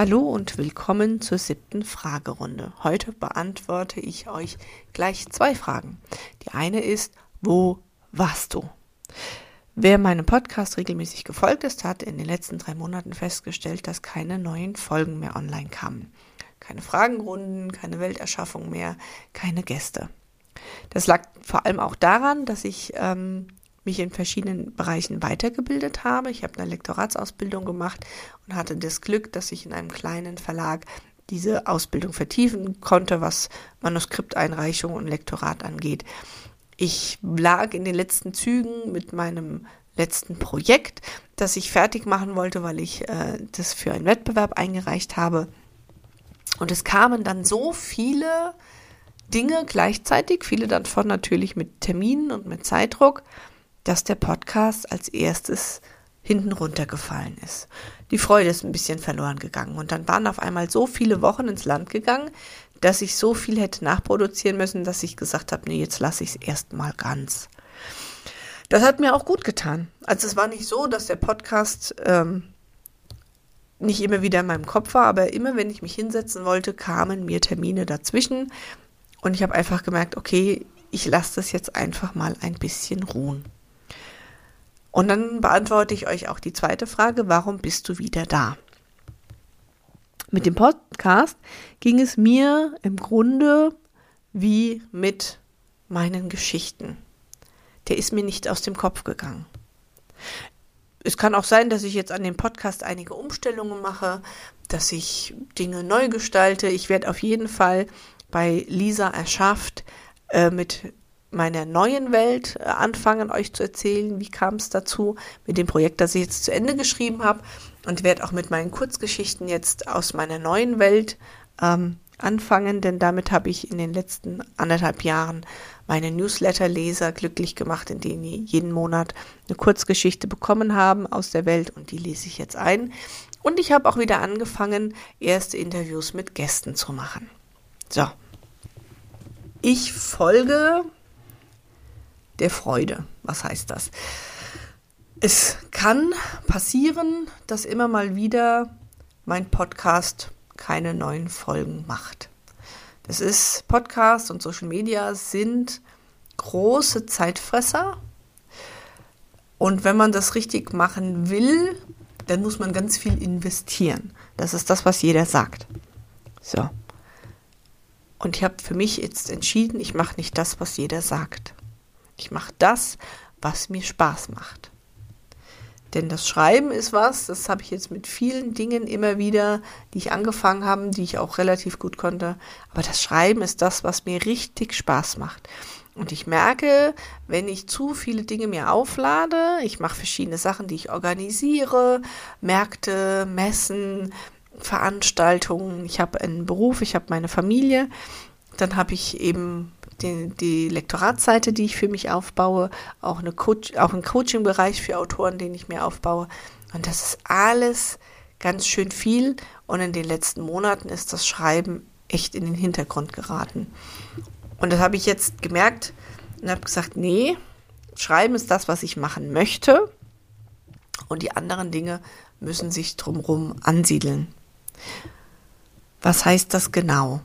Hallo und willkommen zur siebten Fragerunde. Heute beantworte ich euch gleich zwei Fragen. Die eine ist, wo warst du? Wer meinem Podcast regelmäßig gefolgt ist, hat in den letzten drei Monaten festgestellt, dass keine neuen Folgen mehr online kamen. Keine Fragenrunden, keine Welterschaffung mehr, keine Gäste. Das lag vor allem auch daran, dass ich ähm, mich in verschiedenen Bereichen weitergebildet habe. Ich habe eine Lektoratsausbildung gemacht und hatte das Glück, dass ich in einem kleinen Verlag diese Ausbildung vertiefen konnte, was Manuskripteinreichung und Lektorat angeht. Ich lag in den letzten Zügen mit meinem letzten Projekt, das ich fertig machen wollte, weil ich äh, das für einen Wettbewerb eingereicht habe. Und es kamen dann so viele Dinge gleichzeitig, viele davon natürlich mit Terminen und mit Zeitdruck, dass der Podcast als erstes hinten runtergefallen ist. Die Freude ist ein bisschen verloren gegangen und dann waren auf einmal so viele Wochen ins Land gegangen, dass ich so viel hätte nachproduzieren müssen, dass ich gesagt habe, nee, jetzt lasse ich es erstmal ganz. Das hat mir auch gut getan. Also es war nicht so, dass der Podcast ähm, nicht immer wieder in meinem Kopf war, aber immer wenn ich mich hinsetzen wollte, kamen mir Termine dazwischen und ich habe einfach gemerkt, okay, ich lasse das jetzt einfach mal ein bisschen ruhen. Und dann beantworte ich euch auch die zweite Frage, warum bist du wieder da? Mit dem Podcast ging es mir im Grunde wie mit meinen Geschichten. Der ist mir nicht aus dem Kopf gegangen. Es kann auch sein, dass ich jetzt an dem Podcast einige Umstellungen mache, dass ich Dinge neu gestalte. Ich werde auf jeden Fall bei Lisa erschafft äh, mit meiner neuen Welt äh, anfangen, euch zu erzählen, wie kam es dazu mit dem Projekt, das ich jetzt zu Ende geschrieben habe und werde auch mit meinen Kurzgeschichten jetzt aus meiner neuen Welt ähm, anfangen, denn damit habe ich in den letzten anderthalb Jahren meine Newsletter-Leser glücklich gemacht, in denen die jeden Monat eine Kurzgeschichte bekommen haben aus der Welt und die lese ich jetzt ein. Und ich habe auch wieder angefangen, erste Interviews mit Gästen zu machen. So. Ich folge der Freude. Was heißt das? Es kann passieren, dass immer mal wieder mein Podcast keine neuen Folgen macht. Das ist Podcast und Social Media sind große Zeitfresser. Und wenn man das richtig machen will, dann muss man ganz viel investieren. Das ist das, was jeder sagt. So. Und ich habe für mich jetzt entschieden, ich mache nicht das, was jeder sagt. Ich mache das, was mir Spaß macht. Denn das Schreiben ist was, das habe ich jetzt mit vielen Dingen immer wieder, die ich angefangen habe, die ich auch relativ gut konnte. Aber das Schreiben ist das, was mir richtig Spaß macht. Und ich merke, wenn ich zu viele Dinge mir auflade, ich mache verschiedene Sachen, die ich organisiere, Märkte, Messen, Veranstaltungen, ich habe einen Beruf, ich habe meine Familie, dann habe ich eben die, die Lektoratsseite, die ich für mich aufbaue, auch, eine Coach, auch einen Coaching-Bereich für Autoren, den ich mir aufbaue. Und das ist alles ganz schön viel. Und in den letzten Monaten ist das Schreiben echt in den Hintergrund geraten. Und das habe ich jetzt gemerkt und habe gesagt, nee, Schreiben ist das, was ich machen möchte. Und die anderen Dinge müssen sich drumherum ansiedeln. Was heißt das genau?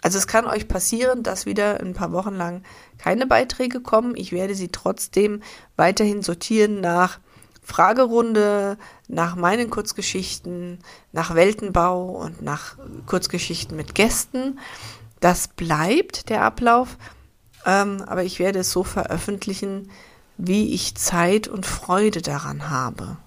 Also es kann euch passieren, dass wieder ein paar Wochen lang keine Beiträge kommen. Ich werde sie trotzdem weiterhin sortieren nach Fragerunde, nach meinen Kurzgeschichten, nach Weltenbau und nach Kurzgeschichten mit Gästen. Das bleibt der Ablauf, ähm, aber ich werde es so veröffentlichen, wie ich Zeit und Freude daran habe.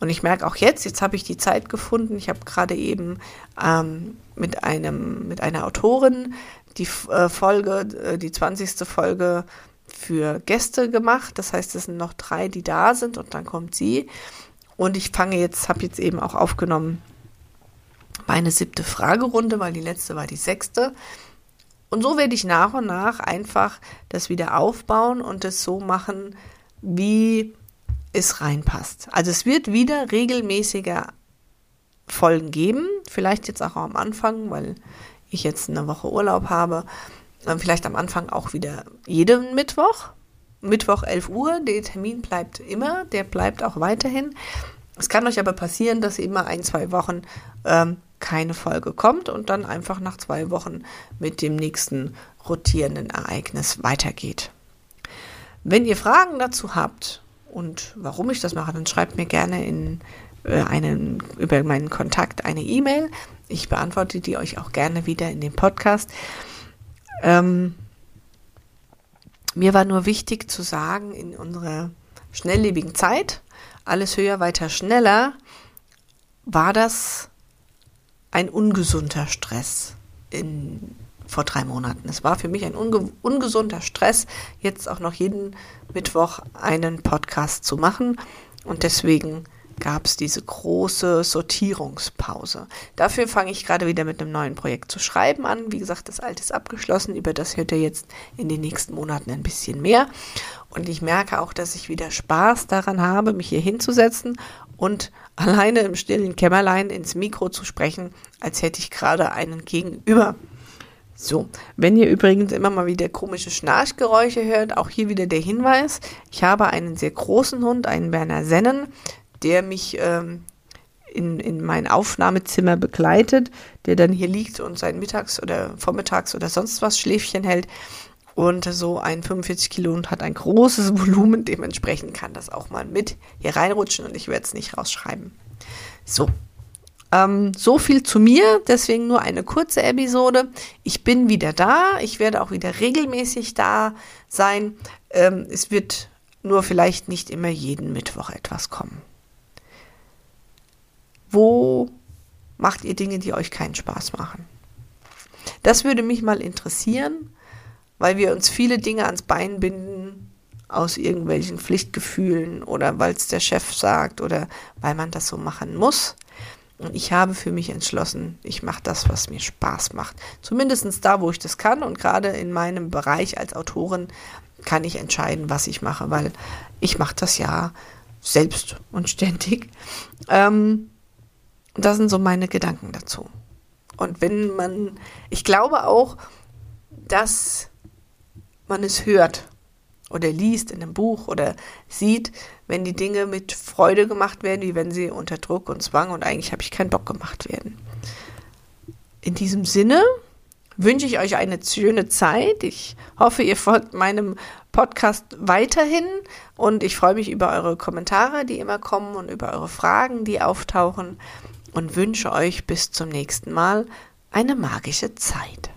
Und ich merke auch jetzt, jetzt habe ich die Zeit gefunden. Ich habe gerade eben ähm, mit einem, mit einer Autorin die äh, Folge, äh, die 20. Folge für Gäste gemacht. Das heißt, es sind noch drei, die da sind und dann kommt sie. Und ich fange jetzt, habe jetzt eben auch aufgenommen meine siebte Fragerunde, weil die letzte war die sechste. Und so werde ich nach und nach einfach das wieder aufbauen und es so machen, wie es reinpasst. Also es wird wieder regelmäßiger Folgen geben, vielleicht jetzt auch am Anfang, weil ich jetzt eine Woche Urlaub habe, vielleicht am Anfang auch wieder jeden Mittwoch. Mittwoch 11 Uhr, der Termin bleibt immer, der bleibt auch weiterhin. Es kann euch aber passieren, dass immer ein, zwei Wochen ähm, keine Folge kommt und dann einfach nach zwei Wochen mit dem nächsten rotierenden Ereignis weitergeht. Wenn ihr Fragen dazu habt und warum ich das mache, dann schreibt mir gerne in äh, einen, über meinen Kontakt eine E-Mail. Ich beantworte die euch auch gerne wieder in dem Podcast. Ähm, mir war nur wichtig zu sagen, in unserer schnelllebigen Zeit, alles höher, weiter, schneller, war das ein ungesunder Stress in, vor drei Monaten. Es war für mich ein unge ungesunder Stress, jetzt auch noch jeden Mittwoch einen Podcast zu machen. Und deswegen gab es diese große Sortierungspause. Dafür fange ich gerade wieder mit einem neuen Projekt zu schreiben an. Wie gesagt, das alte ist abgeschlossen. Über das hört ihr jetzt in den nächsten Monaten ein bisschen mehr. Und ich merke auch, dass ich wieder Spaß daran habe, mich hier hinzusetzen und alleine im stillen Kämmerlein ins Mikro zu sprechen, als hätte ich gerade einen Gegenüber. So, wenn ihr übrigens immer mal wieder komische Schnarchgeräusche hört, auch hier wieder der Hinweis, ich habe einen sehr großen Hund, einen Berner Sennen, der mich ähm, in, in mein Aufnahmezimmer begleitet, der dann hier liegt und sein Mittags- oder Vormittags- oder sonst was Schläfchen hält. Und so ein 45 Kilo und hat ein großes Volumen, dementsprechend kann das auch mal mit hier reinrutschen und ich werde es nicht rausschreiben. So. Ähm, so viel zu mir, deswegen nur eine kurze Episode. Ich bin wieder da, ich werde auch wieder regelmäßig da sein. Ähm, es wird nur vielleicht nicht immer jeden Mittwoch etwas kommen. Wo macht ihr Dinge, die euch keinen Spaß machen? Das würde mich mal interessieren, weil wir uns viele Dinge ans Bein binden aus irgendwelchen Pflichtgefühlen oder weil es der Chef sagt oder weil man das so machen muss. Und ich habe für mich entschlossen, ich mache das, was mir Spaß macht. Zumindest da, wo ich das kann. Und gerade in meinem Bereich als Autorin kann ich entscheiden, was ich mache, weil ich mache das ja selbst und ständig. Ähm, das sind so meine Gedanken dazu. Und wenn man, ich glaube auch, dass man es hört oder liest in einem Buch oder sieht, wenn die Dinge mit Freude gemacht werden, wie wenn sie unter Druck und Zwang und eigentlich habe ich keinen Bock gemacht werden. In diesem Sinne wünsche ich euch eine schöne Zeit. Ich hoffe, ihr folgt meinem Podcast weiterhin und ich freue mich über eure Kommentare, die immer kommen und über eure Fragen, die auftauchen und wünsche euch bis zum nächsten Mal eine magische Zeit.